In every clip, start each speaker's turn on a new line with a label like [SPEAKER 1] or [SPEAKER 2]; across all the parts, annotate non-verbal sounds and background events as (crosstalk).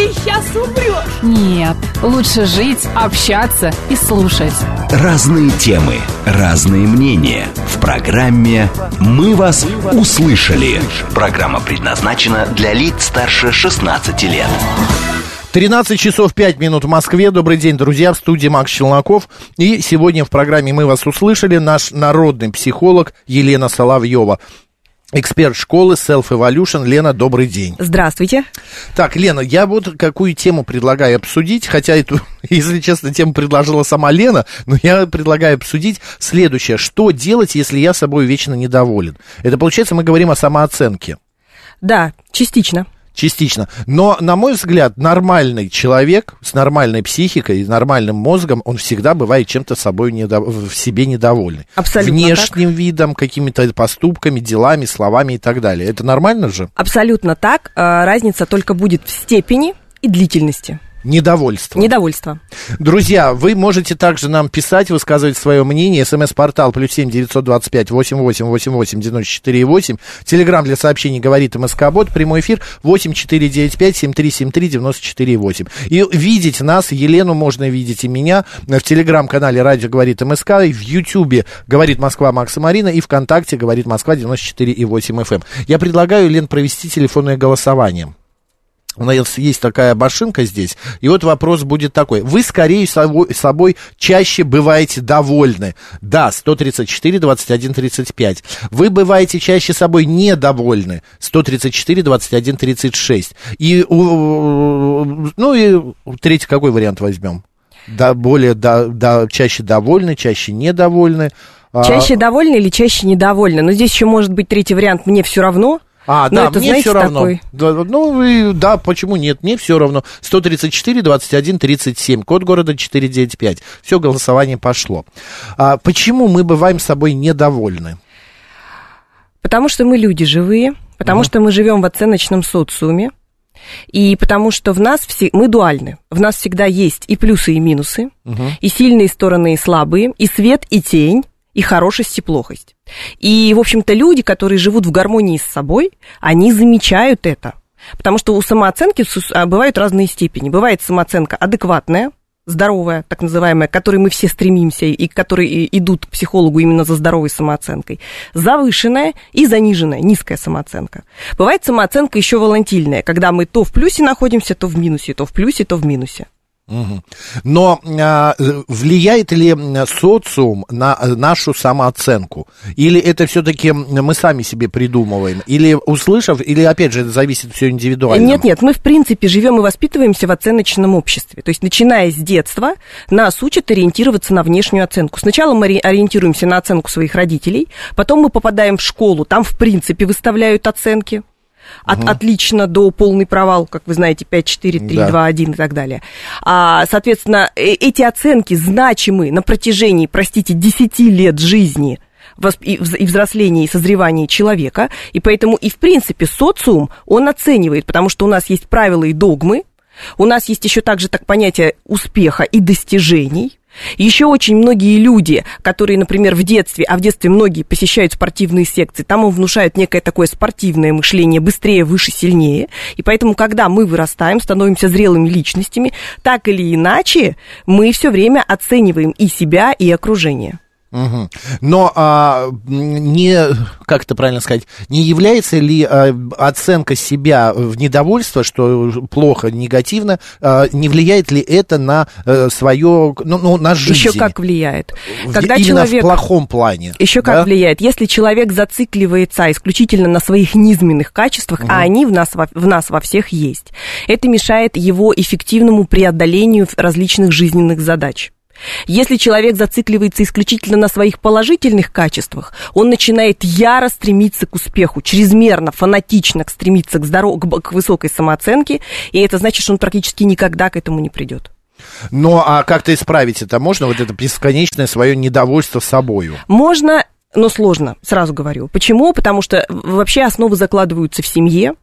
[SPEAKER 1] ты сейчас умрешь.
[SPEAKER 2] Нет, лучше жить, общаться и слушать.
[SPEAKER 3] Разные темы, разные мнения. В программе «Мы вас услышали». Программа предназначена для лиц старше 16 лет.
[SPEAKER 4] 13 часов 5 минут в Москве. Добрый день, друзья, в студии Макс Челноков. И сегодня в программе «Мы вас услышали» наш народный психолог Елена Соловьева. Эксперт школы Self Evolution. Лена, добрый день.
[SPEAKER 5] Здравствуйте.
[SPEAKER 4] Так, Лена, я вот какую тему предлагаю обсудить, хотя эту, (laughs) если честно, тему предложила сама Лена, но я предлагаю обсудить следующее. Что делать, если я собой вечно недоволен? Это, получается, мы говорим о самооценке.
[SPEAKER 5] Да, частично.
[SPEAKER 4] Частично. Но, на мой взгляд, нормальный человек с нормальной психикой и нормальным мозгом, он всегда бывает чем-то собой недо... в себе недовольный.
[SPEAKER 5] Абсолютно
[SPEAKER 4] Внешним
[SPEAKER 5] так.
[SPEAKER 4] видом, какими-то поступками, делами, словами и так далее. Это нормально же?
[SPEAKER 5] Абсолютно так. А, Разница только будет в степени и длительности.
[SPEAKER 4] Недовольство.
[SPEAKER 5] Недовольство.
[SPEAKER 4] Друзья, вы можете также нам писать, высказывать свое мнение. СМС-портал плюс семь девятьсот двадцать пять восемь восемь восемь восемь девяносто четыре восемь. Телеграмм для сообщений говорит МСК Бот. Прямой эфир восемь четыре девять пять семь три семь три девяносто четыре восемь. И видеть нас, Елену можно видеть и меня в телеграм-канале Радио говорит МСК, и в Ютьюбе говорит Москва Макса Марина, и ВКонтакте говорит Москва 94 и 8 FM. Я предлагаю, Лен, провести телефонное голосование. У нас есть такая машинка здесь, и вот вопрос будет такой. Вы скорее собой, собой чаще бываете довольны. Да, 134, 21, 35. Вы бываете чаще собой недовольны. 134, 21, 36. И, ну и третий какой вариант возьмем? Да, более, да, да, чаще довольны, чаще недовольны. А,
[SPEAKER 5] Чаще довольны или чаще недовольны? Но здесь еще может быть третий вариант «мне все равно».
[SPEAKER 4] А,
[SPEAKER 5] Ну,
[SPEAKER 4] да,
[SPEAKER 5] это,
[SPEAKER 4] мне
[SPEAKER 5] знаете,
[SPEAKER 4] все равно.
[SPEAKER 5] такой-
[SPEAKER 4] Да, ну, и, да, почему нет? Мне все равно. 134, 21, 37, код города 495. Все, голосование пошло. А, почему мы бываем с собой недовольны?
[SPEAKER 5] Потому что мы люди живые, потому что мы живем в оценочном социуме, и потому что в нас все, мы дуальны. В нас всегда есть и плюсы, и минусы, и сильные стороны, и слабые, и свет, и тень, и хорошесть, и плохость. И, в общем-то, люди, которые живут в гармонии с собой, они замечают это. Потому что у самооценки а, бывают разные степени. Бывает самооценка адекватная, здоровая, так называемая, к которой мы все стремимся и к которой идут к психологу именно за здоровой самооценкой, завышенная и заниженная, низкая самооценка. Бывает самооценка еще волатильная, когда мы то в плюсе находимся, то в минусе, то в плюсе, то в минусе.
[SPEAKER 4] Но а, влияет ли социум на э, нашу самооценку? Или это все-таки мы сами себе придумываем? Или услышав, или опять же это зависит все индивидуально?
[SPEAKER 5] Нет, нет, мы в принципе живем и воспитываемся в оценочном обществе. То есть, начиная с детства, нас учат ориентироваться на внешнюю оценку. Сначала мы ори- ориентируемся на оценку своих родителей, потом мы попадаем в школу, там в принципе выставляют оценки. От отлично до полный провал, как вы знаете, 5, 4, 3,
[SPEAKER 4] Да.
[SPEAKER 5] 2, 1 и так далее. А, соответственно, э- эти оценки значимы на протяжении, простите, 10 лет жизни и взросления, и созревания человека, и поэтому и в принципе социум, он оценивает, потому что у нас есть правила и догмы, у нас есть еще также так понятие успеха и достижений. Еще очень многие люди, которые, например, в детстве, а в детстве многие посещают спортивные секции, там им внушают некое такое спортивное мышление, быстрее, выше, сильнее. И поэтому, когда мы вырастаем, становимся зрелыми личностями, так или иначе, мы все время оцениваем и себя, и окружение.
[SPEAKER 4] Мгм. Но а, не, как это правильно сказать, не является ли а, оценка себя в недовольство, что плохо, негативно, а, не влияет ли это на а, свое, ну, ну, на жизнь?
[SPEAKER 5] Еще как влияет. Когда
[SPEAKER 4] именно
[SPEAKER 5] человек...
[SPEAKER 4] в плохом плане.
[SPEAKER 5] Еще как
[SPEAKER 4] да?
[SPEAKER 5] влияет. Если человек зацикливается исключительно на своих низменных качествах, а они в нас, в нас во всех есть, это мешает его эффективному преодолению различных жизненных задач. Если человек зацикливается исключительно на своих положительных качествах, он начинает яро стремиться к успеху, чрезмерно, фанатично стремиться к, здоров... к высокой самооценке, и это значит, что он практически никогда к этому не придет.
[SPEAKER 4] Но а как-то исправить это можно? Вот это бесконечное свое недовольство собою.
[SPEAKER 5] Можно, но сложно, сразу говорю. Почему? Потому что вообще основы закладываются в семье,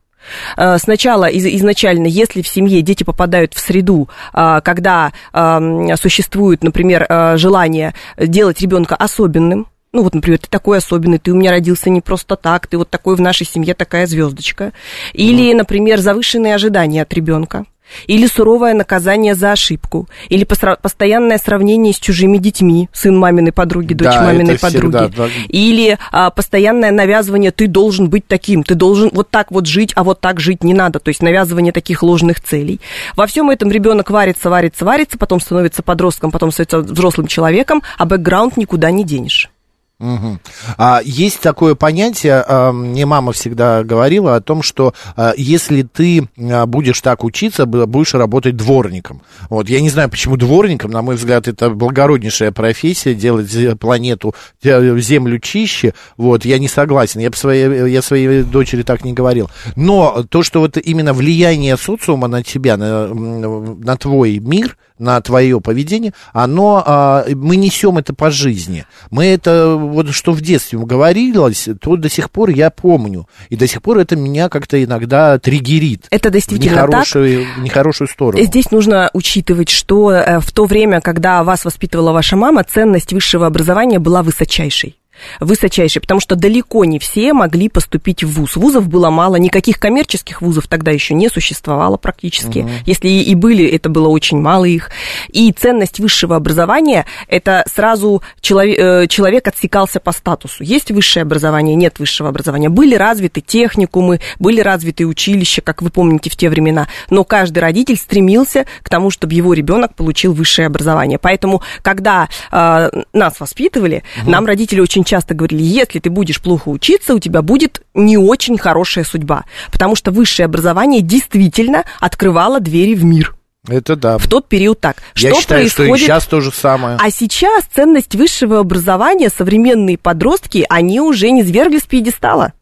[SPEAKER 5] Сначала из, изначально, если в семье дети попадают в среду, а, когда ам, существует, например, э, желание делать ребенка особенным, ну вот, например, ты такой особенный, ты у меня родился не просто так, ты вот такой в нашей семье такая звездочка. Или, например, завышенные ожидания от ребенка. Или суровое наказание за ошибку, или постоянное сравнение с чужими детьми, сын маминой подруги, дочь
[SPEAKER 4] Да,
[SPEAKER 5] маминой
[SPEAKER 4] это всегда,
[SPEAKER 5] подруги,
[SPEAKER 4] да.
[SPEAKER 5] или а, постоянное навязывание, ты должен быть таким, ты должен вот так вот жить, а вот так жить не надо, то есть навязывание таких ложных целей. Во всем этом ребенок варится, варится, варится, потом становится подростком, потом становится взрослым человеком, а бэкграунд никуда не денешь.
[SPEAKER 4] Мгм. А, есть такое понятие, а, мне мама всегда говорила о том, что а, если ты а, будешь так учиться, будешь работать дворником. Вот, я не знаю, почему дворником, на мой взгляд, это благороднейшая профессия, делать зе- планету, э, землю чище, вот, я не согласен, я, своей, я своей дочери так не говорил. Но то, что вот именно влияние социума на тебя, на, на твой мир, на твое поведение, оно, а, мы несем это по жизни. Мы это, вот что в детстве говорилось, то до сих пор я помню. И до сих пор это меня как-то иногда триггерит.
[SPEAKER 5] Это
[SPEAKER 4] В
[SPEAKER 5] действительно так.
[SPEAKER 4] нехорошую, в нехорошую сторону.
[SPEAKER 5] Здесь нужно учитывать, что э, в то время, когда вас воспитывала ваша мама, ценность высшего образования была высочайшей. Высочайшей, потому что далеко не все могли поступить в ВУЗ. Вузов было мало, никаких коммерческих вузов тогда еще не существовало практически. Если и, были, это было очень мало их. И ценность высшего образования, это сразу человек, э, человек отсекался по статусу. Есть высшее образование, нет высшего образования. Были развиты техникумы, были развиты училища, как вы помните в те времена. Но каждый родитель стремился к тому, чтобы его ребенок получил высшее образование. Поэтому, когда э, нас воспитывали, нам родители очень часто говорили, если ты будешь плохо учиться, у тебя будет не очень хорошая судьба. Потому что высшее образование действительно открывало двери в мир.
[SPEAKER 4] Это да.
[SPEAKER 5] В тот период так.
[SPEAKER 4] Я
[SPEAKER 5] что
[SPEAKER 4] считаю, что и
[SPEAKER 5] происходит?
[SPEAKER 4] сейчас то же самое.
[SPEAKER 5] А сейчас ценность высшего образования современные подростки, они уже не свергли с пьедестала.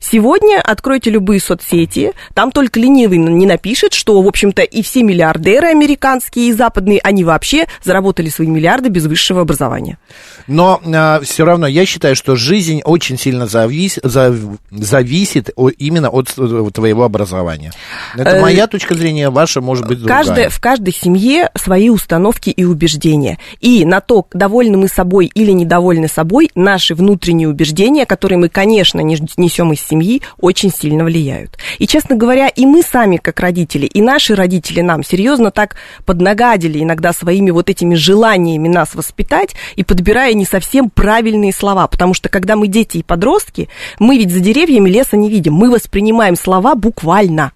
[SPEAKER 5] Сегодня откройте любые соцсети, там только ленивый не напишет, что, в общем-то, и все миллиардеры американские и западные, они вообще заработали свои миллиарды без высшего образования.
[SPEAKER 4] Но все равно я считаю, что жизнь очень сильно завис, зав- зависит о- именно от э, твоего образования. Это
[SPEAKER 5] Э,
[SPEAKER 4] моя точка зрения, ваша может быть другая.
[SPEAKER 5] Каждая, в каждой семье свои установки и убеждения. И на то, довольны мы собой или недовольны собой, наши внутренние убеждения, которые мы, конечно, несем из семьи, очень сильно влияют. И, честно говоря, и мы сами, как родители, и наши родители нам серьезно так поднагадили иногда своими вот этими желаниями нас воспитать и подбирая не совсем правильные слова. Потому что, когда мы дети и подростки, мы ведь за деревьями леса не видим. Мы воспринимаем слова буквально.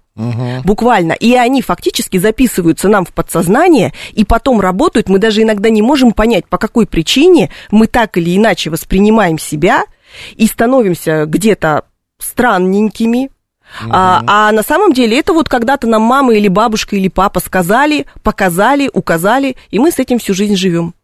[SPEAKER 5] Буквально. И они фактически записываются нам в подсознание и потом работают. Мы даже иногда не можем понять, по какой причине мы так или иначе воспринимаем себя и становимся где-то странненькими. А, а на самом деле это вот когда-то нам мама или бабушка или папа сказали, показали, указали, и мы с этим всю жизнь живем.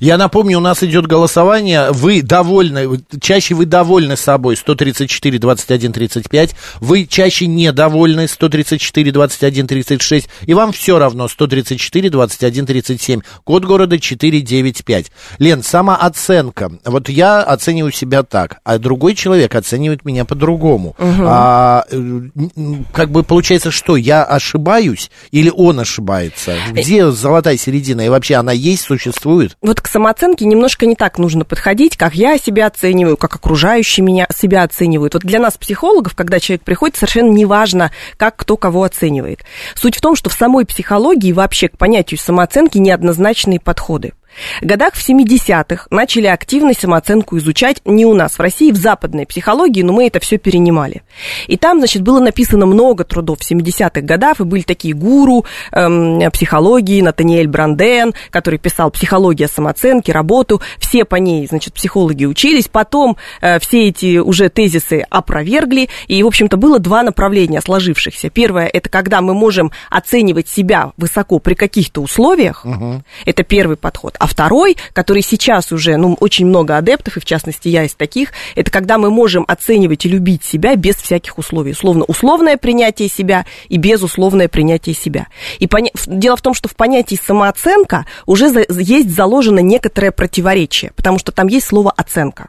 [SPEAKER 4] Я напомню, у нас идет голосование. Вы довольны, чаще вы довольны собой, 134, 21, 35. Вы чаще недовольны, 134, 21, 36. И вам все равно, 134, 21, 37. Код города 495. Лен, самооценка. Вот я оцениваю себя так, а другой человек оценивает меня по-другому. А, э, м, как бы получается, что я ошибаюсь или он ошибается? Где золотая середина? И вообще она есть, существует?
[SPEAKER 5] Вот к самооценке немножко не так нужно подходить, как я себя оцениваю, как окружающие меня себя оценивают. Вот для нас, психологов, когда человек приходит, совершенно не важно, как кто кого оценивает. Суть в том, что в самой психологии вообще к понятию самооценки неоднозначные подходы. В годах в 70-х начали активно самооценку изучать не у нас, в России, в западной психологии, но мы это все перенимали. И там, значит, было написано много трудов в 70-х годах, и были такие гуру эм, психологии, Натаниэль Бранден, который писал «Психология самооценки», работу, все по ней, значит, психологи учились, потом э, все эти уже тезисы опровергли, и, в общем-то, было два направления сложившихся. Первое, это когда мы можем оценивать себя высоко при каких-то условиях, это первый подход. А второй, который сейчас уже, ну, очень много адептов, и в частности я из таких, это когда мы можем оценивать и любить себя без всяких условий. Условно, условное принятие себя и безусловное принятие себя. И поня... дело в том, что в понятии самооценка уже за... есть заложено некоторое противоречие, потому что там есть слово оценка.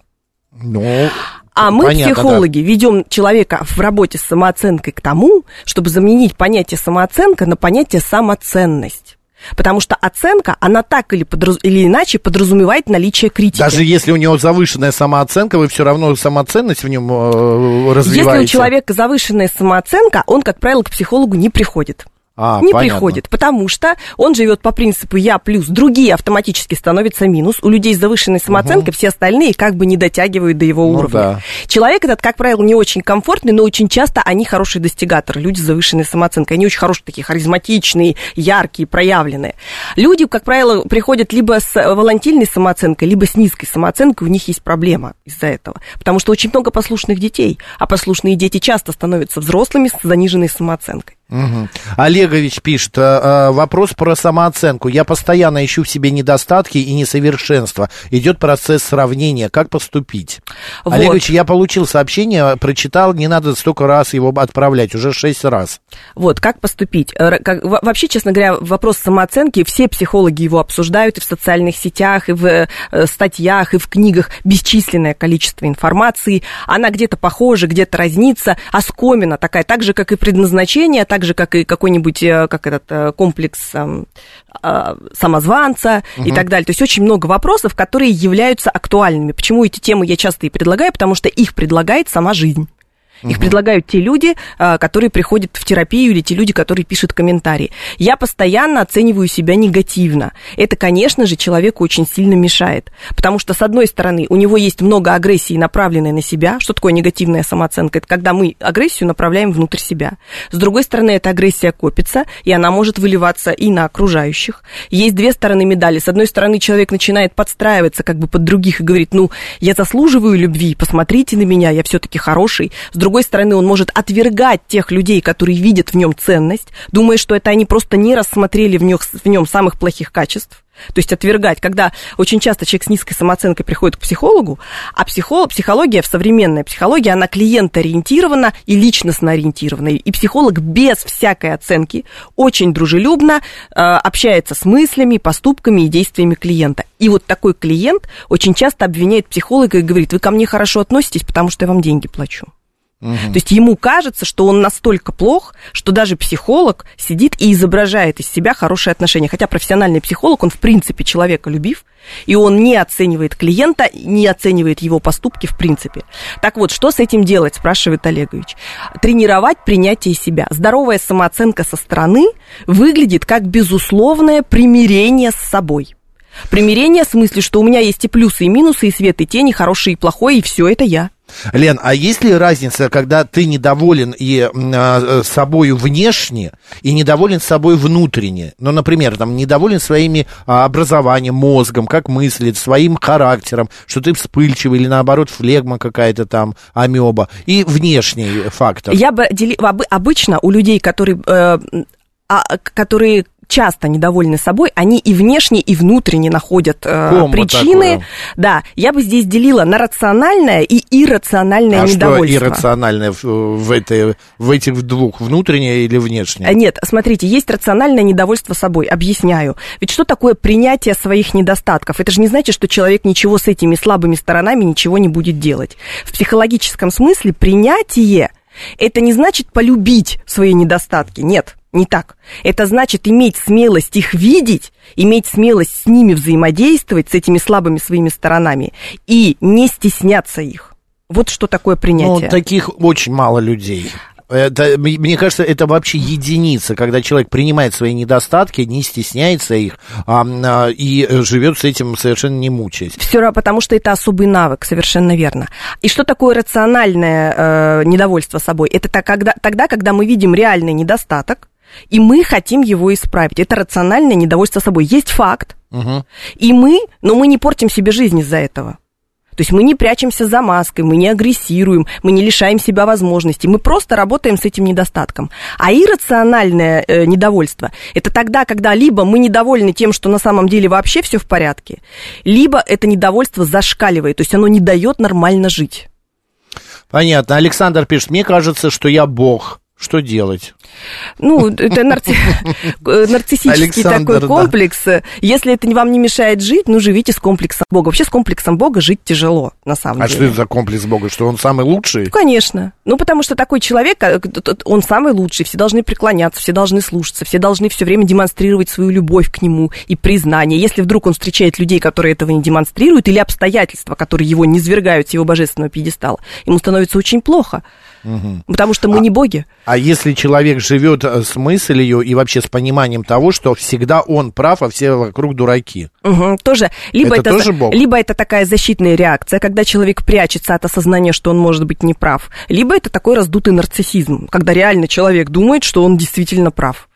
[SPEAKER 4] Ну,
[SPEAKER 5] А мы,
[SPEAKER 4] понятно,
[SPEAKER 5] психологи, ведем человека в работе с самооценкой к тому, чтобы заменить понятие самооценка на понятие самоценность. Потому что оценка, она так или, подраз- или иначе подразумевает наличие критики.
[SPEAKER 4] Даже если у него завышенная самооценка, вы все равно самоценность в нем э, развиваете.
[SPEAKER 5] Если у человека завышенная самооценка, он, как правило, к психологу не приходит.
[SPEAKER 4] А,
[SPEAKER 5] не
[SPEAKER 4] понятно.
[SPEAKER 5] приходит, потому что он живет по принципу я плюс, другие автоматически становятся минус. У людей с завышенной самооценкой все остальные как бы не дотягивают до его
[SPEAKER 4] Ну
[SPEAKER 5] уровня.
[SPEAKER 4] да.
[SPEAKER 5] Человек этот, как правило, не очень комфортный, но очень часто они хорошие достигаторы, люди с завышенной самооценкой. Они очень хорошие, такие харизматичные, яркие, проявленные. Люди, как правило, приходят либо с волатильной самооценкой, либо с низкой самооценкой, у них есть проблема из-за этого. Потому что очень много послушных детей, а послушные дети часто становятся взрослыми с заниженной самооценкой.
[SPEAKER 4] Мгм. Олегович пишет, э, э, вопрос про самооценку. Я постоянно ищу в себе недостатки и несовершенства. Идет процесс сравнения. Как поступить?
[SPEAKER 5] Вот.
[SPEAKER 4] Олегович, я получил сообщение, прочитал, не надо столько раз его отправлять, уже шесть раз.
[SPEAKER 5] Вот, как поступить? Как- во- вообще, честно говоря, вопрос самооценки, все психологи его обсуждают и в социальных сетях, и в э, статьях, и в книгах. Бесчисленное количество информации. Она где-то похожа, где-то разнится. Оскомина такая, так же, как и предназначение, так же, как и какой-нибудь, э, как этот э, комплекс эм, э, самозванца и так далее. То есть очень много вопросов, которые являются актуальными. Почему эти темы я часто и предлагаю? Потому что их предлагает сама жизнь. Их предлагают те люди, а, которые приходят в терапию, или те люди, которые пишут комментарии. Я постоянно оцениваю себя негативно. Это, конечно же, человеку очень сильно мешает. Потому что, с одной стороны, у него есть много агрессии, направленной на себя. Что такое негативная самооценка? Это когда мы агрессию направляем внутрь себя. С другой стороны, эта агрессия копится, и она может выливаться и на окружающих. Есть две стороны медали. С одной стороны, человек начинает подстраиваться как бы под других и говорит, ну, я заслуживаю любви, посмотрите на меня, я все-таки хороший. С другой стороны, он может отвергать тех людей, которые видят в нем ценность, думая, что это они просто не рассмотрели в, нёх- в нем самых плохих качеств. То есть отвергать, когда очень часто человек с низкой самооценкой приходит к психологу, а психолог, психология, современная психология, она клиентоориентирована и личностно ориентирована. И психолог без всякой оценки очень дружелюбно э, общается с мыслями, поступками и действиями клиента. И вот такой клиент очень часто обвиняет психолога и говорит, вы ко мне хорошо относитесь, потому что я вам деньги плачу. То есть ему кажется, что он настолько плох, что даже психолог сидит и изображает из себя хорошие отношения. Хотя профессиональный психолог, он в принципе человеколюбив, и он не оценивает клиента, не оценивает его поступки в принципе. Так вот, что с этим делать, спрашивает Олегович. Тренировать принятие себя. Здоровая самооценка со стороны выглядит как безусловное примирение с собой. Примирение в смысле, что у меня есть и плюсы, и минусы, и свет, и тень, и хорошее, и плохое, и все это я.
[SPEAKER 4] Лен, а есть ли разница, когда ты недоволен и а, собою внешне, и недоволен собой внутренне? Ну, например, там, недоволен своими а, образованием, мозгом, как мыслит, своим характером, что ты вспыльчивый или, наоборот, флегма какая-то там, амеба, и внешний фактор.
[SPEAKER 5] Я бы дели... обы- обычно у людей, которые, э, а, которые часто недовольны собой, они и внешне, и внутренне находят э,
[SPEAKER 4] Комбо
[SPEAKER 5] причины.
[SPEAKER 4] такое.
[SPEAKER 5] Да, я бы здесь делила на рациональное и иррациональное
[SPEAKER 4] а что
[SPEAKER 5] недовольство.
[SPEAKER 4] иррациональное в, в, этой, в этих двух, внутреннее или внешнее?
[SPEAKER 5] А, Нет, смотрите, есть рациональное недовольство собой. Объясняю. Ведь что такое принятие своих недостатков? Это же не значит, что человек ничего с этими слабыми сторонами ничего не будет делать. В психологическом смысле принятие это не значит полюбить свои недостатки. Нет, не так. Это значит иметь смелость их видеть, иметь смелость с ними взаимодействовать, с этими слабыми своими сторонами, и не стесняться их. Вот что такое
[SPEAKER 4] Ну,
[SPEAKER 5] принятие.
[SPEAKER 4] таких очень мало людей. Это, мне кажется, это вообще единица, когда человек принимает свои недостатки, не стесняется их а, а, и живет с этим совершенно не мучаясь.
[SPEAKER 5] Все равно, потому что это особый навык, совершенно верно. И что такое рациональное э, недовольство собой? Это так, когда, тогда, когда мы видим реальный недостаток, и мы хотим его исправить. Это рациональное недовольство собой. Есть факт,
[SPEAKER 4] Мгм.
[SPEAKER 5] и мы, но мы не портим себе жизнь из-за этого. То есть мы не прячемся за маской, мы не агрессируем, мы не лишаем себя возможностей, мы просто работаем с этим недостатком. А иррациональное э, недовольство – это тогда, когда либо мы недовольны тем, что на самом деле вообще все в порядке, либо это недовольство зашкаливает, то есть оно не дает нормально жить.
[SPEAKER 4] Понятно. Александр пишет, мне кажется, что я бог. Что делать?
[SPEAKER 5] Ну, это нарци... (laughs) нарциссический
[SPEAKER 4] Александр,
[SPEAKER 5] такой
[SPEAKER 4] да.
[SPEAKER 5] комплекс. Если это вам не мешает жить, ну, живите с комплексом Бога. Вообще с комплексом Бога жить тяжело, на самом
[SPEAKER 4] А
[SPEAKER 5] деле.
[SPEAKER 4] что это за комплекс Бога? Что он самый лучший?
[SPEAKER 5] Ну, конечно. Ну, потому что такой человек, э, он самый лучший, все должны преклоняться, все должны слушаться, все должны все время демонстрировать свою любовь к нему и признание. Если вдруг он встречает людей, которые этого не демонстрируют, или обстоятельства, которые его не свергают с его божественного пьедестала, ему становится очень плохо. Потому что мы не боги.
[SPEAKER 4] А если человек живет э, с мыслью и вообще с пониманием того, что всегда он прав, а все вокруг дураки?
[SPEAKER 5] Мгм, тоже. Либо
[SPEAKER 4] Это
[SPEAKER 5] это,
[SPEAKER 4] тоже Бог?
[SPEAKER 5] либо это такая защитная реакция, когда человек прячется от осознания, что он может быть неправ, либо это такой раздутый нарциссизм, когда реально человек думает, что он действительно прав.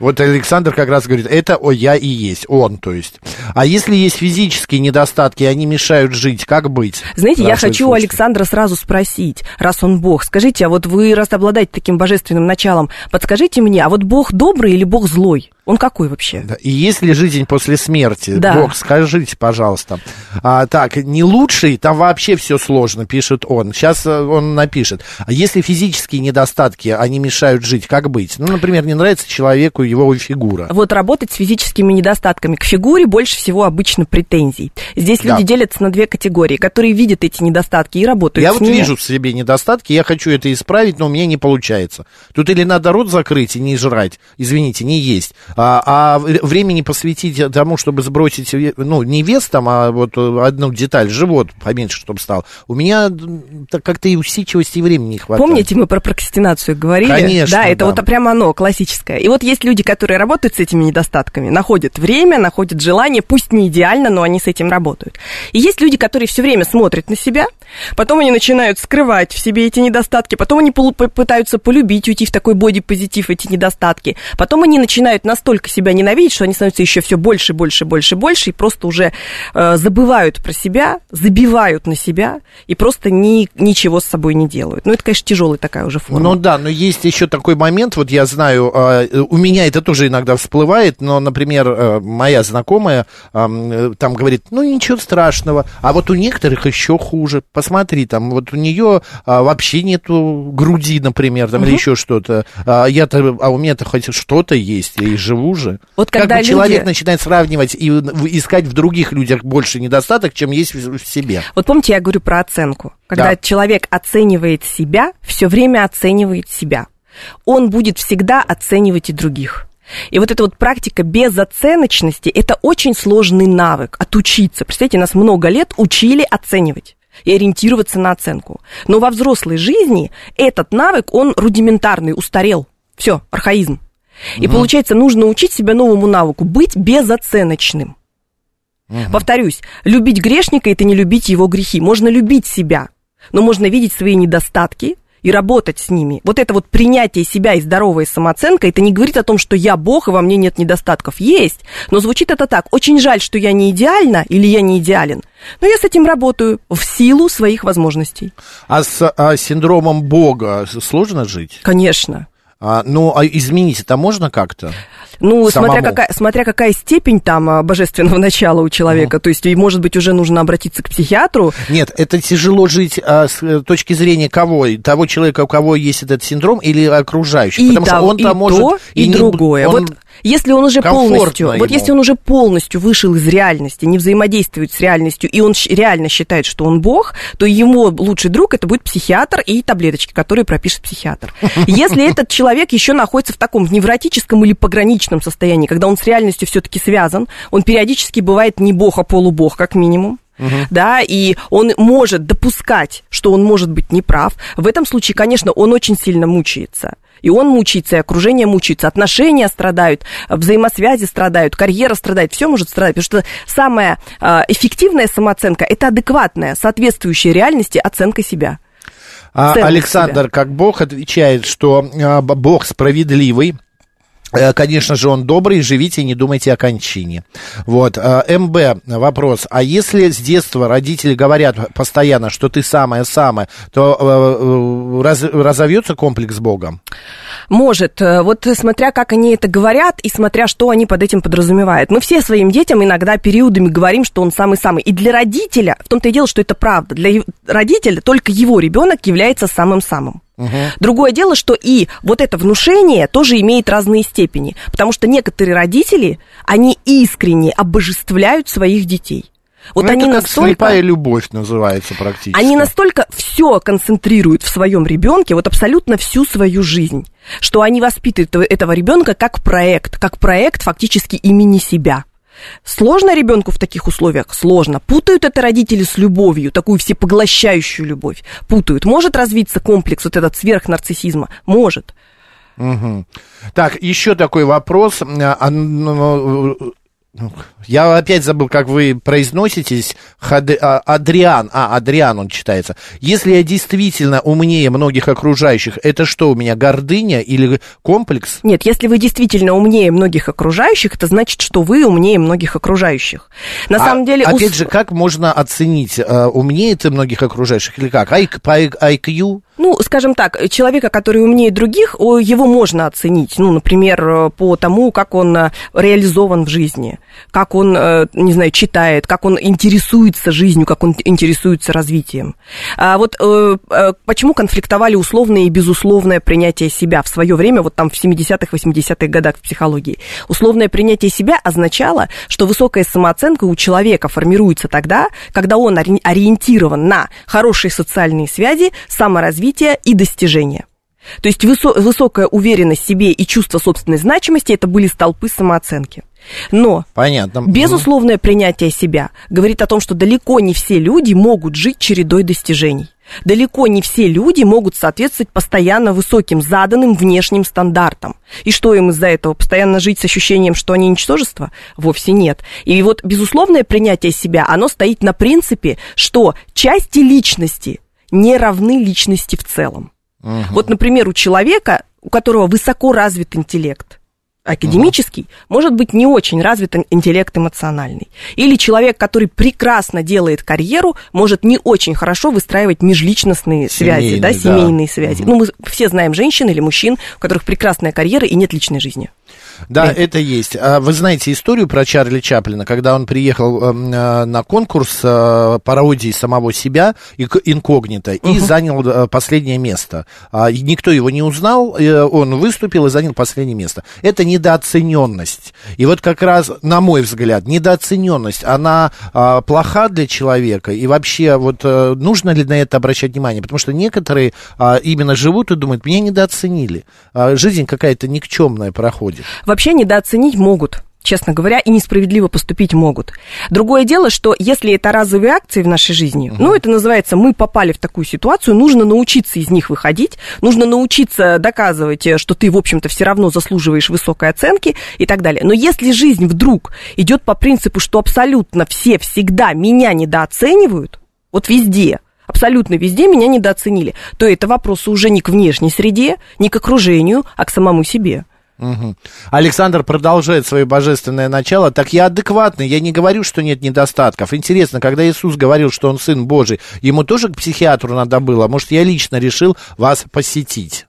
[SPEAKER 4] Вот Александр как раз говорит, это о, я и есть, он, то есть. А если есть физические недостатки, и они мешают жить, как быть?
[SPEAKER 5] Знаете, я хочу у. Александра сразу спросить, раз он Бог, скажите, а вот вы, раз обладаете таким божественным началом, подскажите мне, а вот Бог добрый или Бог злой? Он какой вообще?
[SPEAKER 4] Да, И есть ли жизнь после смерти?
[SPEAKER 5] Да.
[SPEAKER 4] Бог, скажите, пожалуйста. А, так, не лучший, там вообще все сложно, пишет он. Сейчас э, он напишет. А если физические недостатки, они мешают жить, как быть? Ну, например, не нравится человеку его фигура.
[SPEAKER 5] Вот работать с физическими недостатками. К фигуре больше всего обычно претензий. Здесь
[SPEAKER 4] Да.
[SPEAKER 5] люди делятся на две категории, которые видят эти недостатки и работают
[SPEAKER 4] Я
[SPEAKER 5] с
[SPEAKER 4] вот
[SPEAKER 5] ними.
[SPEAKER 4] вижу в себе недостатки, я хочу это исправить, но у меня не получается. Тут или надо рот закрыть и не жрать, извините, не есть, а, а времени посвятить тому, чтобы сбросить, ну, не вес там, а вот э, одну деталь, живот поменьше, чтобы стал. У меня как-то и усидчивости и времени не хватает.
[SPEAKER 5] Помните, мы про прокрастинацию говорили?
[SPEAKER 4] Конечно,
[SPEAKER 5] Да, это
[SPEAKER 4] да.
[SPEAKER 5] вот прямо оно, классическое. И вот есть люди, которые работают с этими недостатками, находят время, находят желание, пусть не идеально, но они с этим работают. И есть люди, которые все время смотрят на себя, потом они начинают скрывать в себе эти недостатки, потом они пытаются полюбить, уйти в такой боди-позитив эти недостатки, потом они начинают настолько себя ненавидеть, что они становятся еще все больше, больше, больше, больше, и просто уже э, забывают про себя, забивают на себя и просто ни, ничего с собой не делают. Ну, это, конечно, тяжелая такая уже форма.
[SPEAKER 4] Ну да, но есть еще такой момент, вот я знаю, э, у меня это тоже иногда всплывает, но, например, э, моя знакомая э, там говорит, ну ничего страшного, а вот у некоторых еще хуже, посмотри, там вот у нее а, вообще нету груди, например, там или еще что-то, а, я-то, а у меня-то хоть что-то есть, и живу же.
[SPEAKER 5] Вот
[SPEAKER 4] как
[SPEAKER 5] когда
[SPEAKER 4] бы человек
[SPEAKER 5] люди-
[SPEAKER 4] начинает сравнивать и искать в других людях больше недостаток, чем есть в себе.
[SPEAKER 5] Вот помните, я говорю про оценку. Когда
[SPEAKER 4] Да.
[SPEAKER 5] человек оценивает себя, все время оценивает себя. Он будет всегда оценивать и других. И вот эта вот практика безоценочности – это очень сложный навык отучиться. Представьте, нас много лет учили оценивать и ориентироваться на оценку. Но во взрослой жизни этот навык, он рудиментарный, устарел. Все, архаизм. И получается, нужно учить себя новому навыку – быть безоценочным. Повторюсь, любить грешника – это не любить его грехи. Можно любить себя, но можно видеть свои недостатки и работать с ними. Вот это вот принятие себя и здоровая самооценка, это не говорит о том, что я Бог, и во мне нет недостатков. Есть, но звучит это так. Очень жаль, что я не идеальна или я не идеален, но я с этим работаю в силу своих возможностей.
[SPEAKER 4] А с а, синдромом Бога сложно жить?
[SPEAKER 5] Конечно.
[SPEAKER 4] А, ну, а изменить это можно как-то?
[SPEAKER 5] Ну,
[SPEAKER 4] Самому.
[SPEAKER 5] смотря какая, смотря какая степень там а, божественного (laughs) начала у человека. То есть, и, может быть, уже нужно обратиться к психиатру,
[SPEAKER 4] Нет, это тяжело жить а, с э, точки зрения кого? Того человека, у кого есть этот синдром, или окружающих?
[SPEAKER 5] И,
[SPEAKER 4] Потому
[SPEAKER 5] того-
[SPEAKER 4] что он
[SPEAKER 5] и
[SPEAKER 4] там может...
[SPEAKER 5] то, и,
[SPEAKER 4] не-
[SPEAKER 5] другое.
[SPEAKER 4] он-
[SPEAKER 5] Вот если он уже
[SPEAKER 4] комфортно
[SPEAKER 5] полностью, вот
[SPEAKER 4] ему.
[SPEAKER 5] если он уже полностью вышел из реальности, не взаимодействует с реальностью, и он реально считает, что он бог, то его лучший друг это будет психиатр и таблеточки, которые пропишет психиатр. Если этот человек еще находится в таком невротическом или пограничном состоянии, когда он с реальностью все-таки связан, он периодически бывает не бог, а полубог, как минимум, да, и он может допускать, что он может быть неправ. В этом случае, конечно, он очень сильно мучается. И он мучается, и окружение мучается, отношения страдают, взаимосвязи страдают, карьера страдает, все может страдать. Потому что самая а, эффективная самооценка – это адекватная, соответствующая реальности оценка себя.
[SPEAKER 4] А Александр,
[SPEAKER 5] себя.
[SPEAKER 4] как Бог, отвечает, что а, Бог справедливый, Конечно же, он добрый, живите не думайте о кончине. Вот. э, МБ, вопрос. А если с детства родители говорят постоянно, что ты самое-самое, то э, э, раз- разовьется комплекс Богом?
[SPEAKER 5] Может, э, вот смотря как они это говорят и смотря что они под этим подразумевают. Мы все своим детям иногда периодами говорим, что он самый-самый. И для родителя, в том-то и дело, что это правда, для родителя только его ребенок является самым-самым. Другое дело, что и вот это внушение тоже имеет разные степени, потому что некоторые родители, они искренне обожествляют своих детей. Вот
[SPEAKER 4] Ну,
[SPEAKER 5] они
[SPEAKER 4] это как
[SPEAKER 5] настолько...
[SPEAKER 4] слепая любовь называется практически.
[SPEAKER 5] Они настолько все концентрируют в своем ребенке, вот абсолютно всю свою жизнь, что они воспитывают этого ребенка как проект, как проект фактически имени себя. Сложно ребенку в таких условиях? Сложно. Путают это родители с любовью, такую всепоглощающую любовь. Путают. Может развиться комплекс вот этот сверхнарциссизма? Может.
[SPEAKER 4] Мгм. Так, еще такой вопрос. Ну, Я опять забыл, как вы произноситесь. Хаде- а, Адриан. А, Адриан он читается. Если я действительно умнее многих окружающих, это что, у меня гордыня или комплекс?
[SPEAKER 5] Нет, если вы действительно умнее многих окружающих, это значит, что вы умнее многих окружающих. На
[SPEAKER 4] А,
[SPEAKER 5] самом деле... ус-
[SPEAKER 4] Опять же, как можно оценить, э, умнее ты многих окружающих или как? IQ?
[SPEAKER 5] Ну, скажем так, человека, который умнее других, его можно оценить. Ну, например, э, по тому, как он э, реализован в жизни, как он, э, не знаю, читает, как он интересуется жизнью, как он интересуется развитием. А вот почему конфликтовали условное и безусловное принятие себя в свое время, вот там в 70-х, 80-х годах в психологии? Условное принятие себя означало, что высокая самооценка у человека формируется тогда, когда он ори- ориентирован на хорошие социальные связи, саморазвитие и достижения. То есть высо- высокая уверенность в себе и чувство собственной значимости это были столпы самооценки. Но
[SPEAKER 4] Понятно.
[SPEAKER 5] безусловное принятие себя говорит о том, что далеко не все люди могут жить чередой достижений. Далеко не все люди могут соответствовать постоянно высоким заданным внешним стандартам. И что им из-за этого? Постоянно жить с ощущением, что они ничтожество? Вовсе нет. И вот безусловное принятие себя, оно стоит на принципе, что части личности не равны личности в целом. Вот, например, у человека, у которого высоко развит интеллект, академический, может быть не очень развит ин- интеллект эмоциональный. Или человек, который прекрасно делает карьеру, может не очень хорошо выстраивать межличностные связи,
[SPEAKER 4] Семейные,
[SPEAKER 5] да,
[SPEAKER 4] да.
[SPEAKER 5] семейные связи. Ну, мы все знаем женщин или мужчин, у которых прекрасная карьера и нет личной жизни.
[SPEAKER 4] Да,
[SPEAKER 5] Нет.
[SPEAKER 4] это есть. А Вы знаете историю про Чарли Чаплина, когда он приехал эм, э, на конкурс э, пародии самого себя инкогнито и занял э, последнее место. А, Никто его не узнал, э, он выступил и занял последнее место. Это недооцененность. И вот как раз, на мой взгляд, недооцененность, она а, плоха для человека. И вообще, вот э, нужно ли на это обращать внимание? Потому что некоторые именно живут и думают, меня недооценили. Жизнь какая-то никчемная проходит.
[SPEAKER 5] Вообще недооценить могут. Честно говоря, и несправедливо поступить могут. Другое дело, что если это разовые акции в нашей жизни, ну, это называется, мы попали в такую ситуацию, нужно научиться из них выходить, нужно научиться доказывать, э, что ты, в общем-то, все равно заслуживаешь высокой оценки и так далее. Но если жизнь вдруг идет по принципу, что абсолютно все всегда меня недооценивают, вот везде, абсолютно везде меня недооценили, то это вопросы уже не к внешней среде, не к окружению, а к самому себе.
[SPEAKER 4] Мгм. Александр продолжает свое божественное начало. Так я адекватный, я не говорю, что нет недостатков. Интересно, когда Иисус говорил, что он Сын Божий, ему тоже к психиатру надо было? Может, я лично решил вас посетить?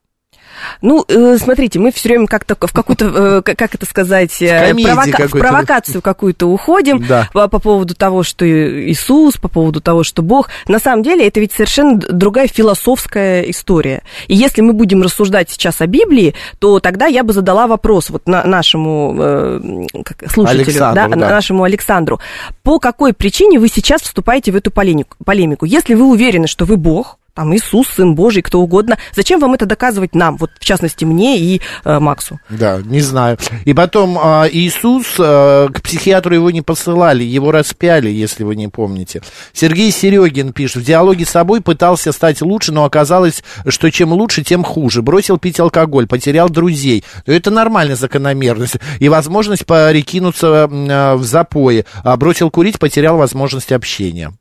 [SPEAKER 5] Ну, э, смотрите, мы все время как-то в какую-то, э, как это сказать, э, провока- в
[SPEAKER 4] какой-то.
[SPEAKER 5] провокацию какую-то уходим
[SPEAKER 4] Да.
[SPEAKER 5] по, по поводу того, что Иисус, по поводу того, что Бог. На самом деле это ведь совершенно другая философская история. И если мы будем рассуждать сейчас о Библии, то тогда я бы задала вопрос вот на, нашему как, слушателю,
[SPEAKER 4] Александру,
[SPEAKER 5] да,
[SPEAKER 4] да.
[SPEAKER 5] на- нашему Александру. По какой причине вы сейчас вступаете в эту полемику? полемику? Если вы уверены, что вы Бог, там Иисус, Сын Божий, кто угодно, зачем вам это доказывать нам, вот в частности мне и э, Максу?
[SPEAKER 4] Да, не знаю. И потом а, Иисус, а, к психиатру его не посылали, его распяли, если вы не помните. Сергей Серегин пишет, в диалоге с собой пытался стать лучше, но оказалось, что чем лучше, тем хуже. Бросил пить алкоголь, потерял друзей. Это нормальная закономерность. И возможность перекинуться м, а, в запои. А бросил курить, потерял возможность общения.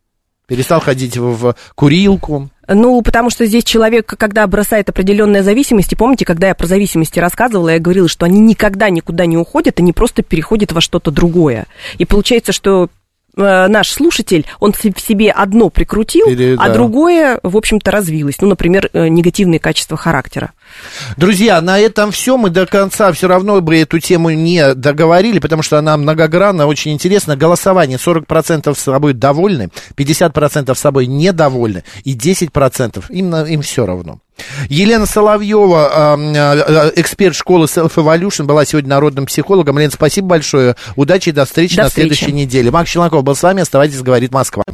[SPEAKER 4] Перестал ходить в, в курилку.
[SPEAKER 5] Ну, потому что здесь человек, когда бросает определенные зависимости, помните, когда я про зависимости рассказывала, я говорила, что они никогда никуда не уходят, они просто переходят во что-то другое. И получается, что наш слушатель, он в себе одно прикрутил,
[SPEAKER 4] Или,
[SPEAKER 5] а
[SPEAKER 4] да.
[SPEAKER 5] другое, в общем-то, развилось. Ну, например, э, негативные качества характера.
[SPEAKER 4] Друзья, на этом все. Мы до конца все равно бы эту тему не договорили, потому что она многогранна, очень интересна. Голосование. 40% с собой довольны, 50% с собой недовольны и 10% им, им все равно. Елена Соловьева, а, а, эксперт школы Self Evolution, была сегодня народным психологом. Лен, спасибо большое. Удачи и до встречи
[SPEAKER 5] До
[SPEAKER 4] на
[SPEAKER 5] встречи.
[SPEAKER 4] следующей неделе. Макс Челноков был с вами. Оставайтесь, говорит Москва.